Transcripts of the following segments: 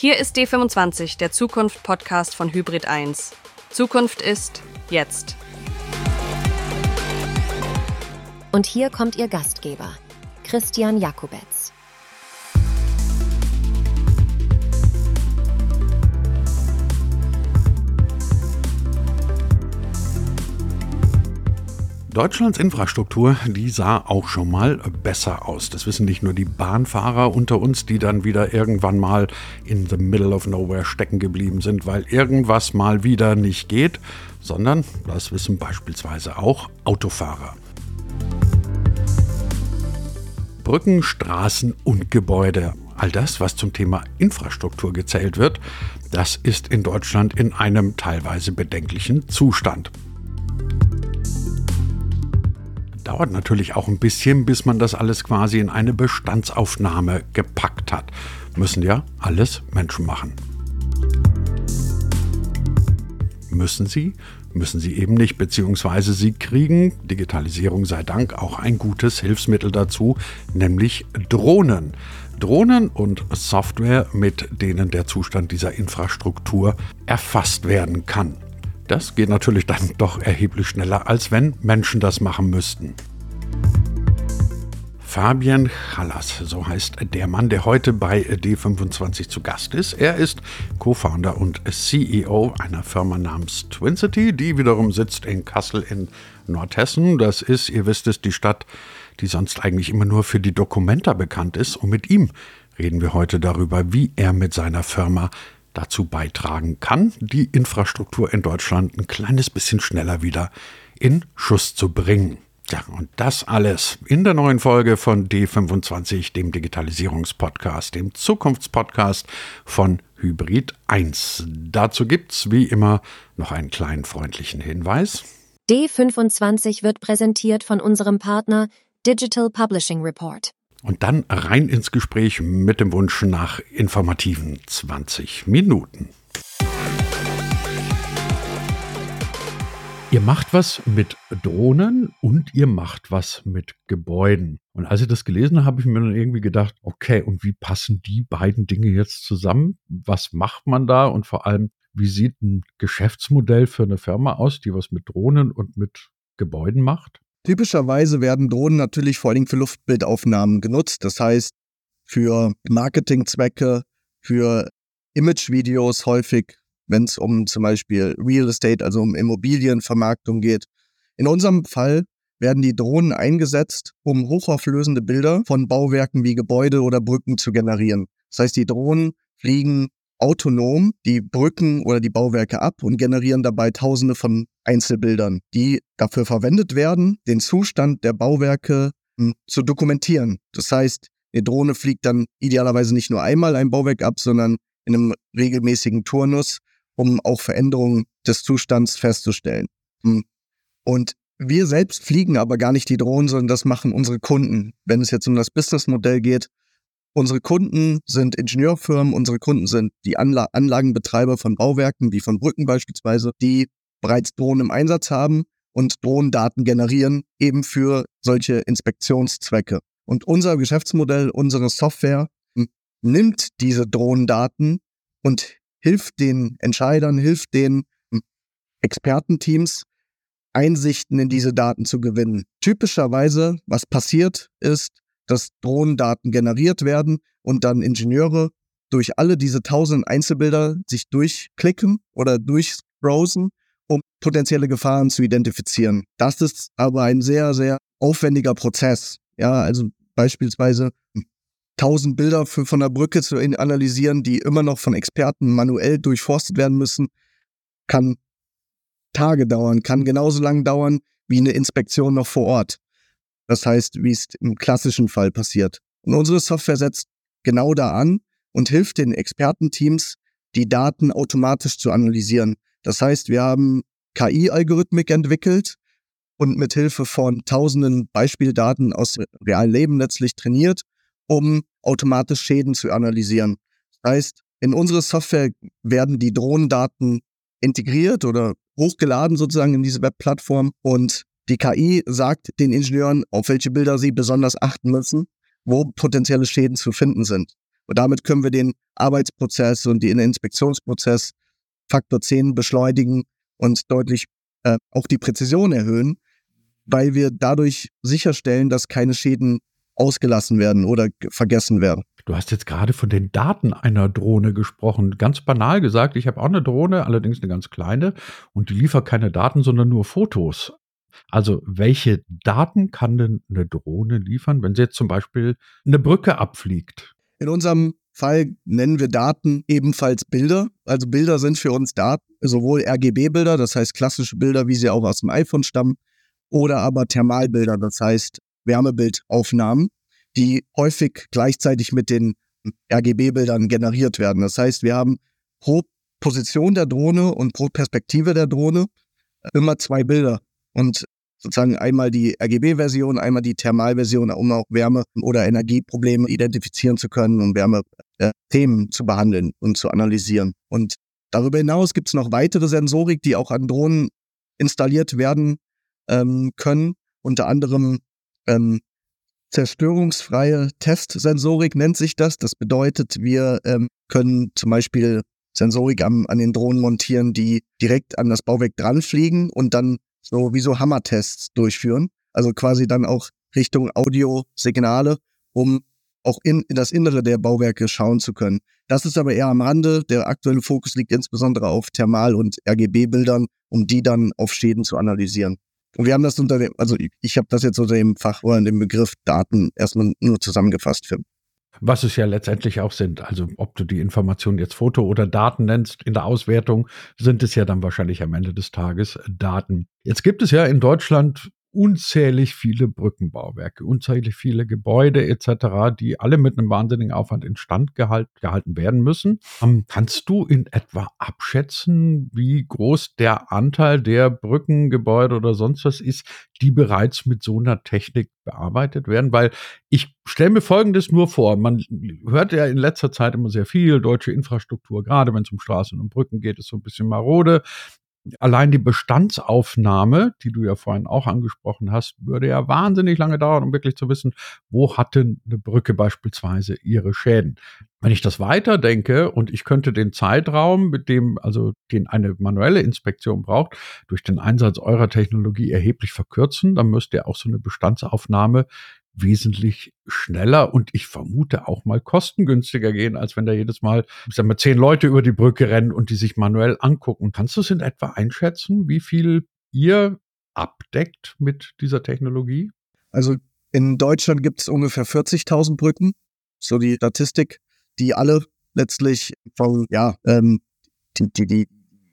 Hier ist D25, der Zukunft-Podcast von Hybrid 1. Zukunft ist jetzt. Und hier kommt Ihr Gastgeber, Christian Jakubetz. Deutschlands Infrastruktur, die sah auch schon mal besser aus. Das wissen nicht nur die Bahnfahrer unter uns, die dann wieder irgendwann mal in the middle of nowhere stecken geblieben sind, weil irgendwas mal wieder nicht geht, sondern das wissen beispielsweise auch Autofahrer. Brücken, Straßen und Gebäude. All das, was zum Thema Infrastruktur gezählt wird, das ist in Deutschland in einem teilweise bedenklichen Zustand dauert natürlich auch ein bisschen, bis man das alles quasi in eine Bestandsaufnahme gepackt hat. Müssen ja alles Menschen machen. Müssen sie? Müssen sie eben nicht, beziehungsweise sie kriegen, Digitalisierung sei Dank, auch ein gutes Hilfsmittel dazu, nämlich Drohnen. Drohnen und Software, mit denen der Zustand dieser Infrastruktur erfasst werden kann. Das geht natürlich dann doch erheblich schneller, als wenn Menschen das machen müssten. Fabian Chalas, so heißt der Mann, der heute bei D25 zu Gast ist. Er ist Co-Founder und CEO einer Firma namens Twincity, die wiederum sitzt in Kassel in Nordhessen. Das ist, ihr wisst es, die Stadt, die sonst eigentlich immer nur für die Dokumenta bekannt ist. Und mit ihm reden wir heute darüber, wie er mit seiner Firma dazu beitragen kann, die Infrastruktur in Deutschland ein kleines bisschen schneller wieder in Schuss zu bringen. Ja, und das alles in der neuen Folge von D25, dem Digitalisierungspodcast, dem Zukunftspodcast von Hybrid 1. Dazu gibt's wie immer noch einen kleinen freundlichen Hinweis. D25 wird präsentiert von unserem Partner Digital Publishing Report. Und dann rein ins Gespräch mit dem Wunsch nach informativen 20 Minuten. Ihr macht was mit Drohnen und ihr macht was mit Gebäuden. Und als ich das gelesen habe, habe ich mir dann irgendwie gedacht, okay, und wie passen die beiden Dinge jetzt zusammen? Was macht man da? Und vor allem, wie sieht ein Geschäftsmodell für eine Firma aus, die was mit Drohnen und mit Gebäuden macht? Typischerweise werden Drohnen natürlich vor allem für Luftbildaufnahmen genutzt. Das heißt, für Marketingzwecke, für Imagevideos häufig, wenn es um zum Beispiel Real Estate, also um Immobilienvermarktung geht. In unserem Fall werden die Drohnen eingesetzt, um hochauflösende Bilder von Bauwerken wie Gebäude oder Brücken zu generieren. Das heißt, die Drohnen fliegen autonom die Brücken oder die Bauwerke ab und generieren dabei Tausende von Einzelbildern, die dafür verwendet werden, den Zustand der Bauwerke hm, zu dokumentieren. Das heißt, eine Drohne fliegt dann idealerweise nicht nur einmal ein Bauwerk ab, sondern in einem regelmäßigen Turnus, um auch Veränderungen des Zustands festzustellen. Hm. Und wir selbst fliegen aber gar nicht die Drohnen, sondern das machen unsere Kunden. Wenn es jetzt um das Businessmodell geht, Unsere Kunden sind Ingenieurfirmen, unsere Kunden sind die Anla Anlagenbetreiber von Bauwerken, wie von Brücken beispielsweise, die bereits Drohnen im Einsatz haben und Drohnendaten generieren, eben für solche Inspektionszwecke. Und unser Geschäftsmodell, unsere Software nimmt diese Drohnendaten und hilft den Entscheidern, hilft den Expertenteams, Einsichten in diese Daten zu gewinnen. Typischerweise, was passiert, ist, dass Drohnendaten generiert werden und dann Ingenieure durch alle diese tausend Einzelbilder sich durchklicken oder durchbrowsen, um potenzielle Gefahren zu identifizieren. Das ist aber ein sehr, sehr aufwendiger Prozess. Ja, also beispielsweise tausend Bilder für, von der Brücke zu analysieren, die immer noch von Experten manuell durchforstet werden müssen, kann Tage dauern, kann genauso lang dauern wie eine Inspektion noch vor Ort. Das heißt, wie es im klassischen Fall passiert. Und unsere Software setzt genau da an und hilft den Expertenteams, die Daten automatisch zu analysieren. Das heißt, wir haben KI-Algorithmik entwickelt und mit Hilfe von tausenden Beispieldaten aus realen Leben letztlich trainiert, um automatisch Schäden zu analysieren. Das heißt, in unsere Software werden die Drohnendaten integriert oder hochgeladen sozusagen in diese Webplattform und die KI sagt den Ingenieuren, auf welche Bilder sie besonders achten müssen, wo potenzielle Schäden zu finden sind. Und damit können wir den Arbeitsprozess und den Inspektionsprozess Faktor 10 beschleunigen und deutlich äh, auch die Präzision erhöhen, weil wir dadurch sicherstellen, dass keine Schäden ausgelassen werden oder vergessen werden. Du hast jetzt gerade von den Daten einer Drohne gesprochen. Ganz banal gesagt, ich habe auch eine Drohne, allerdings eine ganz kleine, und die liefert keine Daten, sondern nur Fotos. Also welche Daten kann denn eine Drohne liefern, wenn sie jetzt zum Beispiel eine Brücke abfliegt? In unserem Fall nennen wir Daten ebenfalls Bilder. Also Bilder sind für uns Daten, sowohl RGB-Bilder, das heißt klassische Bilder, wie sie auch aus dem iPhone stammen, oder aber Thermalbilder, das heißt Wärmebildaufnahmen, die häufig gleichzeitig mit den RGB-Bildern generiert werden. Das heißt, wir haben pro Position der Drohne und pro Perspektive der Drohne immer zwei Bilder. Und sozusagen einmal die RGB-Version, einmal die Thermalversion, um auch Wärme- oder Energieprobleme identifizieren zu können und Wärmethemen äh, zu behandeln und zu analysieren. Und darüber hinaus gibt es noch weitere Sensorik, die auch an Drohnen installiert werden ähm, können. Unter anderem ähm, zerstörungsfreie Testsensorik nennt sich das. Das bedeutet, wir ähm, können zum Beispiel Sensorik am, an den Drohnen montieren, die direkt an das Bauwerk dran fliegen und dann so wie so Hammertests durchführen. Also quasi dann auch Richtung Audiosignale, um auch in, in das Innere der Bauwerke schauen zu können. Das ist aber eher am Rande. Der aktuelle Fokus liegt insbesondere auf Thermal- und RGB-Bildern, um die dann auf Schäden zu analysieren. Und wir haben das unter dem, also ich, ich habe das jetzt unter dem Fachwort, dem Begriff Daten erstmal nur zusammengefasst für. Was es ja letztendlich auch sind. Also ob du die Informationen jetzt Foto oder Daten nennst, in der Auswertung sind es ja dann wahrscheinlich am Ende des Tages Daten. Jetzt gibt es ja in Deutschland unzählig viele Brückenbauwerke, unzählig viele Gebäude etc., die alle mit einem wahnsinnigen Aufwand instand gehalt, gehalten werden müssen. Ähm, kannst du in etwa abschätzen, wie groß der Anteil der Brückengebäude oder sonst was ist, die bereits mit so einer Technik bearbeitet werden? Weil ich stelle mir Folgendes nur vor. Man hört ja in letzter Zeit immer sehr viel, deutsche Infrastruktur, gerade wenn es um Straßen und Brücken geht, ist so ein bisschen marode allein die Bestandsaufnahme, die du ja vorhin auch angesprochen hast, würde ja wahnsinnig lange dauern, um wirklich zu wissen, wo hatte eine Brücke beispielsweise ihre Schäden. Wenn ich das weiterdenke und ich könnte den Zeitraum, mit dem also den eine manuelle Inspektion braucht, durch den Einsatz eurer Technologie erheblich verkürzen, dann müsste ja auch so eine Bestandsaufnahme wesentlich schneller und ich vermute auch mal kostengünstiger gehen, als wenn da jedes Mal, ich sag mal, zehn Leute über die Brücke rennen und die sich manuell angucken. Kannst du es in etwa einschätzen, wie viel ihr abdeckt mit dieser Technologie? Also in Deutschland gibt es ungefähr 40.000 Brücken, so die Statistik, die alle letztlich von, ja, ähm, die, die, die,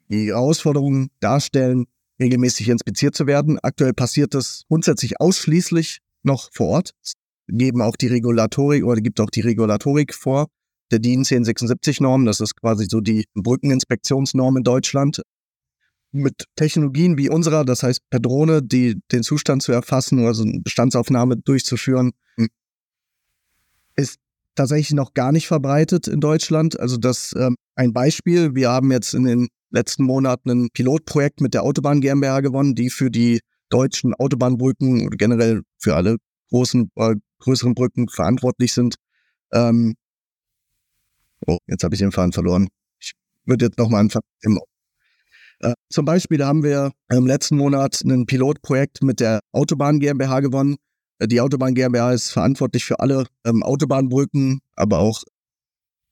die Herausforderungen darstellen, regelmäßig inspiziert zu werden. Aktuell passiert das grundsätzlich ausschließlich noch vor Ort, geben auch die Regulatorik oder gibt auch die Regulatorik vor, der DIN 1076-Norm, das ist quasi so die Brückeninspektionsnorm in Deutschland. Mit Technologien wie unserer, das heißt per Drohne, die, den Zustand zu erfassen, also eine Bestandsaufnahme durchzuführen, ist tatsächlich noch gar nicht verbreitet in Deutschland. Also das ähm, ein Beispiel, wir haben jetzt in den letzten Monaten ein Pilotprojekt mit der Autobahn GmbH gewonnen, die für die deutschen Autobahnbrücken oder generell für alle großen, äh, größeren Brücken verantwortlich sind. Ähm, oh, jetzt habe ich den Faden verloren. Ich würde jetzt nochmal anfangen. Äh, zum Beispiel haben wir im letzten Monat ein Pilotprojekt mit der Autobahn GmbH gewonnen. Äh, die Autobahn GmbH ist verantwortlich für alle ähm, Autobahnbrücken, aber auch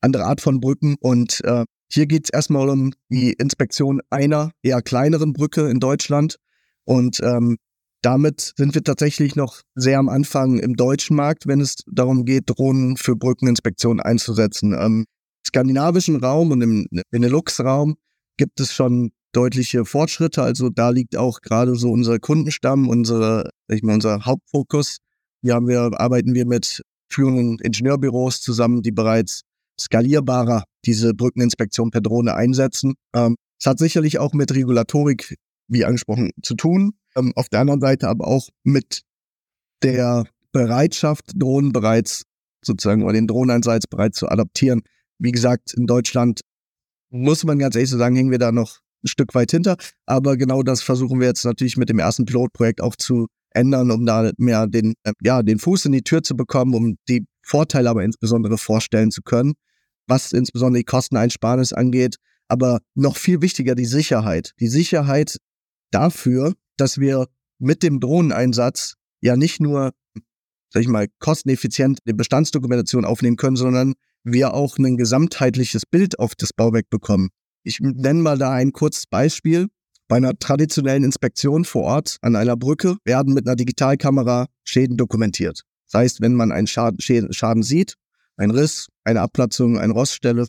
andere Art von Brücken. Und äh, hier geht es erstmal um die Inspektion einer eher kleineren Brücke in Deutschland. Und ähm, damit sind wir tatsächlich noch sehr am Anfang im deutschen Markt, wenn es darum geht, Drohnen für Brückeninspektionen einzusetzen. Im skandinavischen Raum und im Benelux-Raum gibt es schon deutliche Fortschritte. Also da liegt auch gerade so unser Kundenstamm, unsere, ich mal, unser Hauptfokus. Hier haben wir, arbeiten wir mit führenden Ingenieurbüros zusammen, die bereits skalierbarer diese Brückeninspektion per Drohne einsetzen. Ähm, es hat sicherlich auch mit Regulatorik wie angesprochen, zu tun. Ähm, auf der anderen Seite aber auch mit der Bereitschaft, Drohnen bereits sozusagen oder den Drohneneinsatz bereits zu adaptieren. Wie gesagt, in Deutschland muss man ganz ehrlich so sagen, hängen wir da noch ein Stück weit hinter. Aber genau das versuchen wir jetzt natürlich mit dem ersten Pilotprojekt auch zu ändern, um da mehr den, äh, ja, den Fuß in die Tür zu bekommen, um die Vorteile aber insbesondere vorstellen zu können, was insbesondere die Kosteneinsparnis angeht. Aber noch viel wichtiger die Sicherheit. Die Sicherheit dafür, dass wir mit dem Drohneneinsatz ja nicht nur, sag ich mal, kosteneffizient die Bestandsdokumentation aufnehmen können, sondern wir auch ein gesamtheitliches Bild auf das Bauwerk bekommen. Ich nenne mal da ein kurzes Beispiel. Bei einer traditionellen Inspektion vor Ort an einer Brücke werden mit einer Digitalkamera Schäden dokumentiert. Das heißt, wenn man einen Schaden, Schaden sieht, ein Riss, eine Abplatzung, eine Roststelle,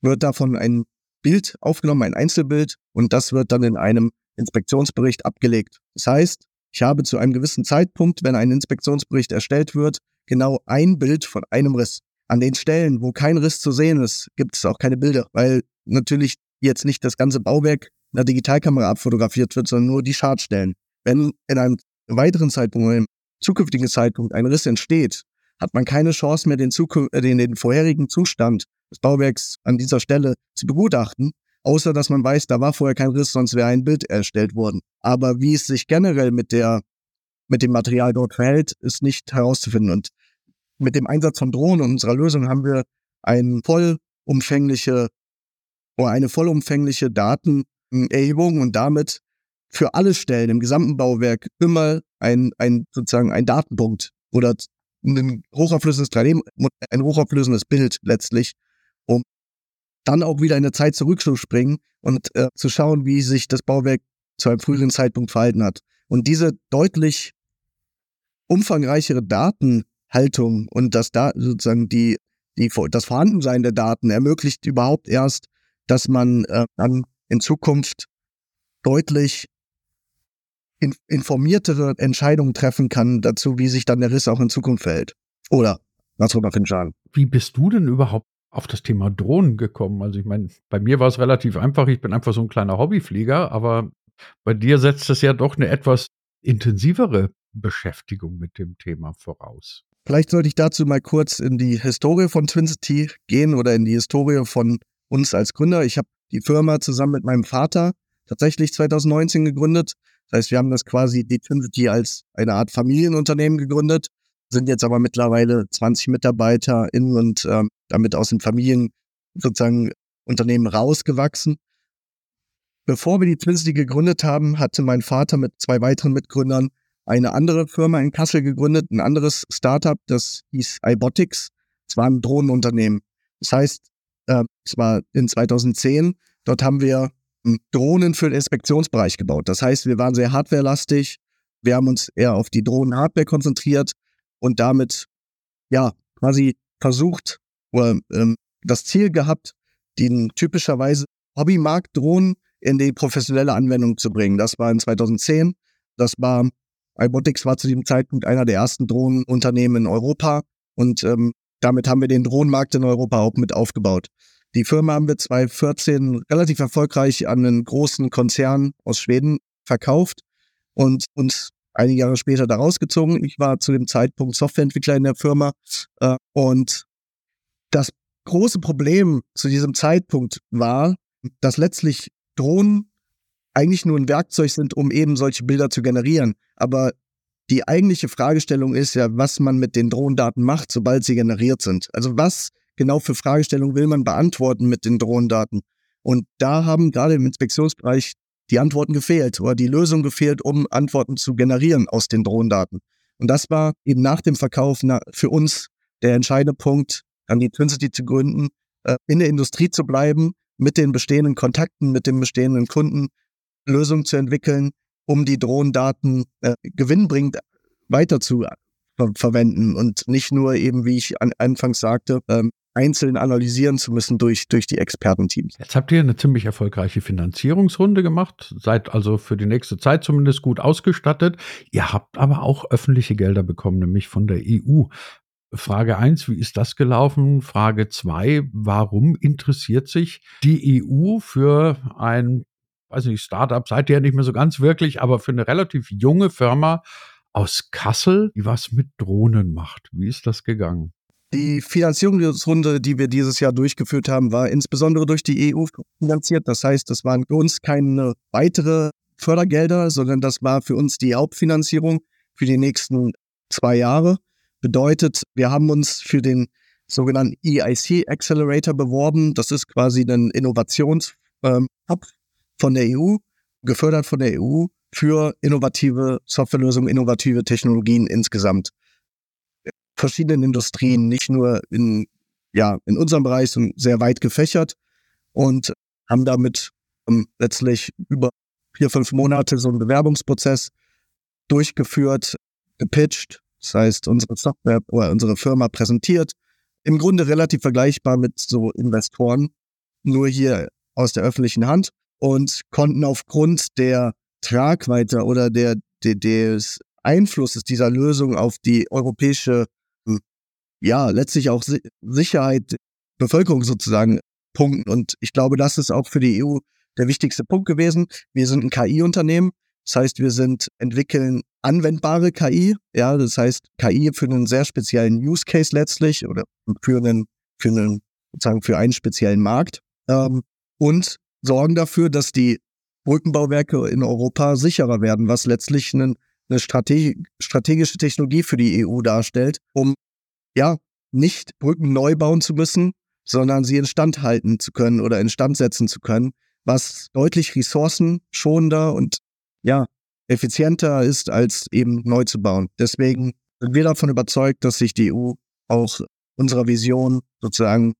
wird davon ein Bild aufgenommen, ein Einzelbild, und das wird dann in einem Inspektionsbericht abgelegt. Das heißt, ich habe zu einem gewissen Zeitpunkt, wenn ein Inspektionsbericht erstellt wird, genau ein Bild von einem Riss. An den Stellen, wo kein Riss zu sehen ist, gibt es auch keine Bilder, weil natürlich jetzt nicht das ganze Bauwerk in der Digitalkamera abfotografiert wird, sondern nur die Schadstellen. Wenn in einem weiteren Zeitpunkt, einem zukünftigen Zeitpunkt ein Riss entsteht, hat man keine Chance mehr, den, äh, den, den vorherigen Zustand des Bauwerks an dieser Stelle zu begutachten, außer dass man weiß, da war vorher kein Riss, sonst wäre ein Bild erstellt worden. Aber wie es sich generell mit der mit dem Material dort verhält, ist nicht herauszufinden. Und mit dem Einsatz von Drohnen und unserer Lösung haben wir eine vollumfängliche oder eine vollumfängliche Datenerhebung und damit für alle Stellen im gesamten Bauwerk immer ein, ein sozusagen ein Datenpunkt oder ein hochauflösendes 3D, ein hochauflösendes Bild letztlich, um dann auch wieder in der Zeit zurückzuspringen und äh, zu schauen, wie sich das Bauwerk zu einem früheren Zeitpunkt verhalten hat. Und diese deutlich umfangreichere Datenhaltung und das da sozusagen die, die das Vorhandensein der Daten ermöglicht überhaupt erst, dass man äh, dann in Zukunft deutlich in, informiertere Entscheidungen treffen kann dazu, wie sich dann der Riss auch in Zukunft verhält. Oder was auch den Schaden. Wie bist du denn überhaupt auf das Thema Drohnen gekommen? Also ich meine, bei mir war es relativ einfach. Ich bin einfach so ein kleiner Hobbyflieger, aber bei dir setzt es ja doch eine etwas intensivere Beschäftigung mit dem Thema voraus. Vielleicht sollte ich dazu mal kurz in die Historie von TwinCity gehen oder in die Historie von uns als Gründer. Ich habe die Firma zusammen mit meinem Vater tatsächlich 2019 gegründet. Das heißt, wir haben das quasi die Twinity als eine Art Familienunternehmen gegründet, sind jetzt aber mittlerweile 20 MitarbeiterInnen und ähm, damit aus den Familien sozusagen Unternehmen rausgewachsen. Bevor wir die Twincity gegründet haben, hatte mein Vater mit zwei weiteren Mitgründern eine andere Firma in Kassel gegründet, ein anderes Startup, das hieß iBotics. Es war ein Drohnenunternehmen. Das heißt, äh, es war in 2010. Dort haben wir hm, Drohnen für den Inspektionsbereich gebaut. Das heißt, wir waren sehr hardwarelastig. Wir haben uns eher auf die Drohnen-Hardware konzentriert und damit ja quasi versucht oder ähm, das Ziel gehabt, den typischerweise Hobbymarkt Drohnen in die professionelle Anwendung zu bringen. Das war in 2010. Das war iBotics war zu diesem Zeitpunkt einer der ersten Drohnenunternehmen in Europa und ähm, damit haben wir den Drohnenmarkt in Europa auch mit aufgebaut. Die Firma haben wir 2014 relativ erfolgreich an einen großen Konzern aus Schweden verkauft und uns einige Jahre später da rausgezogen. Ich war zu dem Zeitpunkt Softwareentwickler in der Firma äh, und das große Problem zu diesem Zeitpunkt war, dass letztlich Drohnen eigentlich nur ein Werkzeug sind, um eben solche Bilder zu generieren. Aber die eigentliche Fragestellung ist ja, was man mit den Drohnendaten macht, sobald sie generiert sind. Also was genau für Fragestellungen will man beantworten mit den Drohnendaten? Und da haben gerade im Inspektionsbereich die Antworten gefehlt oder die Lösung gefehlt, um Antworten zu generieren aus den Drohnendaten. Und das war eben nach dem Verkauf für uns der entscheidende Punkt, an die Twincity zu gründen, äh, in der Industrie zu bleiben, mit den bestehenden Kontakten, mit den bestehenden Kunden Lösungen zu entwickeln, um die Drohnendaten äh, gewinnbringend weiter zu ver verwenden und nicht nur eben, wie ich an, anfangs sagte, ähm, einzeln analysieren zu müssen durch, durch die Expertenteams. Jetzt habt ihr eine ziemlich erfolgreiche Finanzierungsrunde gemacht, seid also für die nächste Zeit zumindest gut ausgestattet. Ihr habt aber auch öffentliche Gelder bekommen, nämlich von der EU. Frage eins, wie ist das gelaufen? Frage zwei, warum interessiert sich die EU für ein weiß nicht, Startup seid ihr ja nicht mehr so ganz wirklich, aber für eine relativ junge Firma aus Kassel, die was mit Drohnen macht. Wie ist das gegangen? Die Finanzierungsrunde, die wir dieses Jahr durchgeführt haben, war insbesondere durch die EU finanziert. Das heißt, das waren für uns keine weitere Fördergelder, sondern das war für uns die Hauptfinanzierung für die nächsten zwei Jahre Bedeutet, wir haben uns für den sogenannten EIC Accelerator beworben. Das ist quasi ein Innovationshub ähm, von der EU, gefördert von der EU für innovative Softwarelösungen, innovative Technologien insgesamt. Verschiedenen Industrien, nicht nur in, ja, in unserem Bereich, sondern sehr weit gefächert und haben damit ähm, letztlich über vier, fünf Monate so einen Bewerbungsprozess durchgeführt, gepitcht, das heißt, unsere Software oder unsere Firma präsentiert. Im Grunde relativ vergleichbar mit so Investoren, nur hier aus der öffentlichen Hand und konnten aufgrund der Tragweite oder der, der des Einflusses dieser Lösung auf die europäische, hm, ja, letztlich auch Sicherheit, Bevölkerung sozusagen punkten. Und ich glaube, das ist auch für die EU der wichtigste Punkt gewesen. Wir sind ein KI-Unternehmen. Das heißt, wir sind, entwickeln anwendbare KI. Ja, das heißt, KI für einen sehr speziellen Use Case letztlich oder für einen, für einen, sozusagen für einen speziellen Markt. Ähm, und sorgen dafür, dass die Brückenbauwerke in Europa sicherer werden, was letztlich eine, eine Strate strategische Technologie für die EU darstellt, um ja nicht Brücken neu bauen zu müssen, sondern sie instand halten zu können oder instand setzen zu können, was deutlich ressourcenschonender und ja, effizienter ist, als eben neu zu bauen. Deswegen sind wir davon überzeugt, dass sich die EU auch unserer Vision sozusagen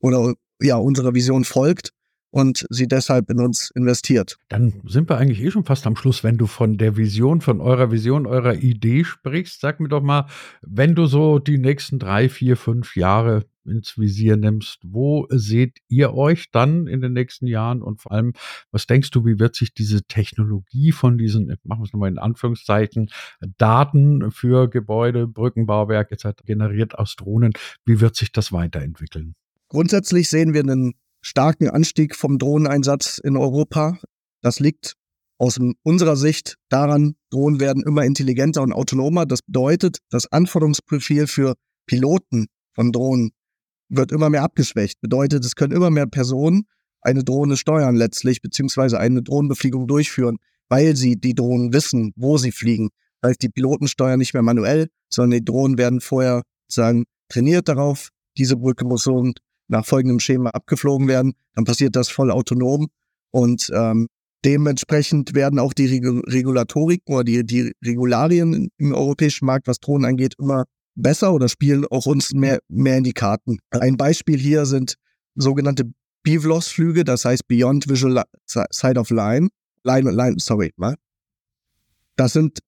oder ja, unserer Vision folgt und sie deshalb in uns investiert. Dann sind wir eigentlich eh schon fast am Schluss, wenn du von der Vision, von eurer Vision, eurer Idee sprichst. Sag mir doch mal, wenn du so die nächsten drei, vier, fünf Jahre ins Visier nimmst, wo seht ihr euch dann in den nächsten Jahren und vor allem, was denkst du, wie wird sich diese Technologie von diesen, machen wir es nochmal in Anführungszeichen, Daten für Gebäude, Brückenbauwerke etc. generiert aus Drohnen, wie wird sich das weiterentwickeln? Grundsätzlich sehen wir einen starken Anstieg vom Drohneneinsatz in Europa. Das liegt aus unserer Sicht daran, Drohnen werden immer intelligenter und autonomer. Das bedeutet, das Anforderungsprofil für Piloten von Drohnen wird immer mehr abgeschwächt. Bedeutet, es können immer mehr Personen eine Drohne steuern letztlich, beziehungsweise eine Drohnenbefliegung durchführen, weil sie die Drohnen wissen, wo sie fliegen. Das heißt, die Piloten steuern nicht mehr manuell, sondern die Drohnen werden vorher sagen, trainiert darauf, diese Brücke muss so nach folgendem Schema abgeflogen werden, dann passiert das voll autonom und ähm, dementsprechend werden auch die Regu Regulatoriken oder die, die Regularien im europäischen Markt, was Drohnen angeht, immer besser oder spielen auch uns mehr, mehr in die Karten. Ein Beispiel hier sind sogenannte BVLOS-Flüge, das heißt Beyond Visual Side of Line. Line, Line, sorry, mal. Das sind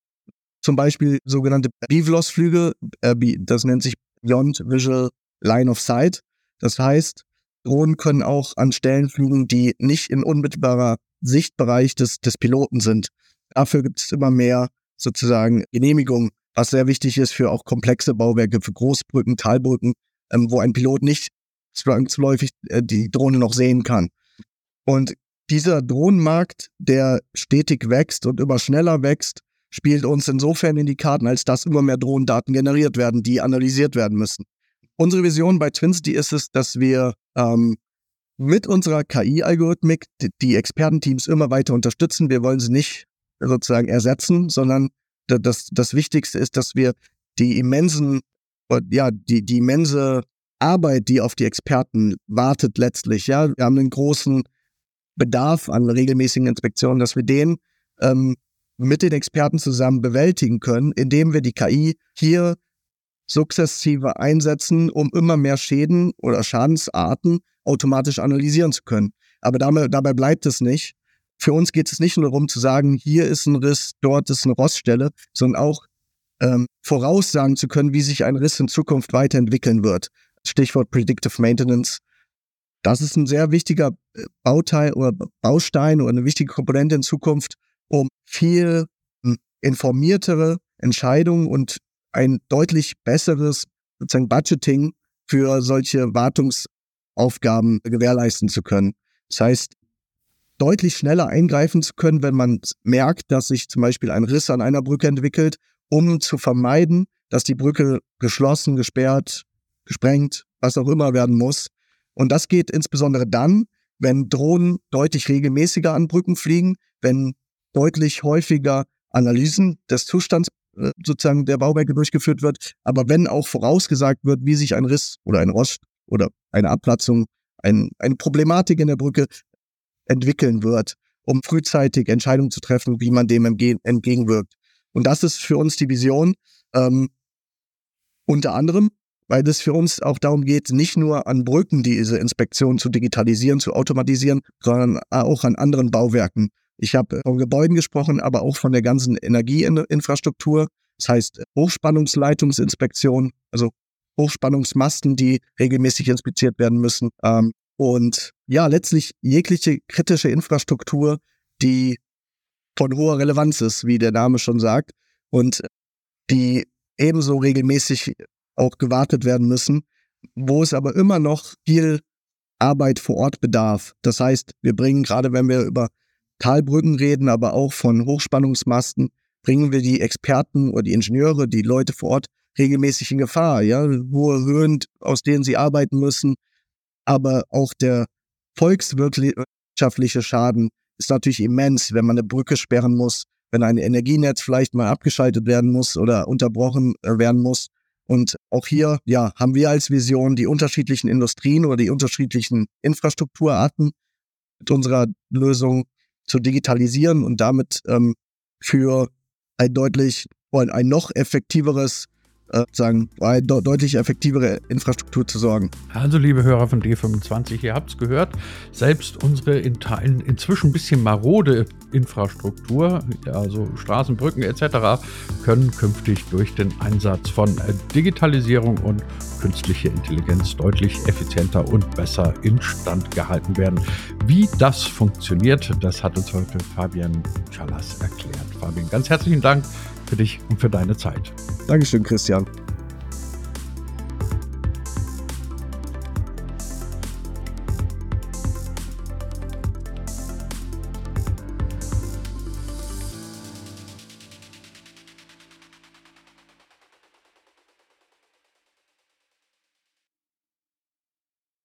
zum Beispiel sogenannte BVLOS-Flüge, äh, das nennt sich Beyond Visual Line of Sight. Das heißt, Drohnen können auch an Stellen fliegen, die nicht in unmittelbarer Sichtbereich des, des Piloten sind. Dafür gibt es immer mehr sozusagen Genehmigungen, was sehr wichtig ist für auch komplexe Bauwerke, für Großbrücken, Talbrücken, ähm, wo ein Pilot nicht zwangsläufig äh, die Drohne noch sehen kann. Und dieser Drohnenmarkt, der stetig wächst und immer schneller wächst, spielt uns insofern in die Karten, als dass immer mehr Drohnendaten generiert werden, die analysiert werden müssen. Unsere Vision bei Twinsty ist es, dass wir ähm, mit unserer KI-Algorithmik die, die Expertenteams immer weiter unterstützen. Wir wollen sie nicht sozusagen ersetzen, sondern das, das Wichtigste ist, dass wir die immensen, ja, die, die immense Arbeit, die auf die Experten wartet letztlich, ja, wir haben einen großen Bedarf an regelmäßigen Inspektionen, dass wir den ähm, mit den Experten zusammen bewältigen können, indem wir die KI hier sukzessive einsetzen, um immer mehr Schäden oder Schadensarten automatisch analysieren zu können. Aber dabei, bleibt es nicht. Für uns geht es nicht nur darum zu sagen, hier ist ein Riss, dort ist eine Roststelle, sondern auch ähm, voraussagen zu können, wie sich ein Riss in Zukunft weiterentwickeln wird. Stichwort Predictive Maintenance. Das ist ein sehr wichtiger äh, Bauteil oder Baustein oder eine wichtige Komponente in Zukunft, um viel hm, informiertere Entscheidungen und ein deutlich besseres sozusagen Budgeting für solche Wartungsaufgaben gewährleisten zu können. Das heißt, deutlich schneller eingreifen zu können, wenn man merkt, dass sich zum Beispiel ein Riss an einer Brücke entwickelt, um zu vermeiden, dass die Brücke geschlossen, gesperrt, gesprengt, was auch immer werden muss. Und das geht insbesondere dann, wenn Drohnen deutlich regelmäßiger an Brücken fliegen, wenn deutlich häufiger Analysen des Zustands sozusagen der Bauwerke durchgeführt wird, aber wenn auch vorausgesagt wird, wie sich ein Riss oder ein Rost oder eine Abplatzung, ein, eine Problematik in der Brücke entwickeln wird, um frühzeitig Entscheidungen zu treffen, wie man dem entgegenwirkt. Und das ist für uns die Vision, ähm, unter anderem, weil es für uns auch darum geht, nicht nur an Brücken diese Inspektion zu digitalisieren, zu automatisieren, sondern auch an anderen Bauwerken. Ich habe von Gebäuden gesprochen, aber auch von der ganzen Energieinfrastruktur. Das heißt Hochspannungsleitungsinspektion, also Hochspannungsmasten, die regelmäßig inspiziert werden müssen. Ähm, und ja, letztlich jegliche kritische Infrastruktur, die von hoher Relevanz ist, wie der Name schon sagt, und die ebenso regelmäßig auch gewartet werden müssen, wo es aber immer noch viel Arbeit vor Ort bedarf. Das heißt, wir bringen gerade, wenn wir über Talbrücken reden, aber auch von Hochspannungsmasten, bringen wir die Experten oder die Ingenieure, die Leute vor Ort regelmäßig in Gefahr, ja, hohe Höhen, aus denen sie arbeiten müssen. Aber auch der volkswirtschaftliche Schaden ist natürlich immens, wenn man eine Brücke sperren muss, wenn ein Energienetz vielleicht mal abgeschaltet werden muss oder unterbrochen äh, werden muss. Und auch hier, ja, haben wir als Vision die unterschiedlichen Industrien oder die unterschiedlichen Infrastrukturarten mit unserer Lösung zu digitalisieren und damit ähm, für ein deutlich, ein noch effektiveres äh, sagen, eine de deutlich effektivere Infrastruktur zu sorgen. Also, liebe Hörer von D25, ihr habt es gehört, selbst unsere in Teilen inzwischen ein bisschen marode Infrastruktur, also Straßen, Brücken etc., können künftig durch den Einsatz von äh, Digitalisierung und künstliche Intelligenz deutlich effizienter und besser instand gehalten werden. Wie das funktioniert, das hat uns heute Fabian Chalas erklärt. Fabian, ganz herzlichen Dank für dich und für deine Zeit. Dankeschön, Christian.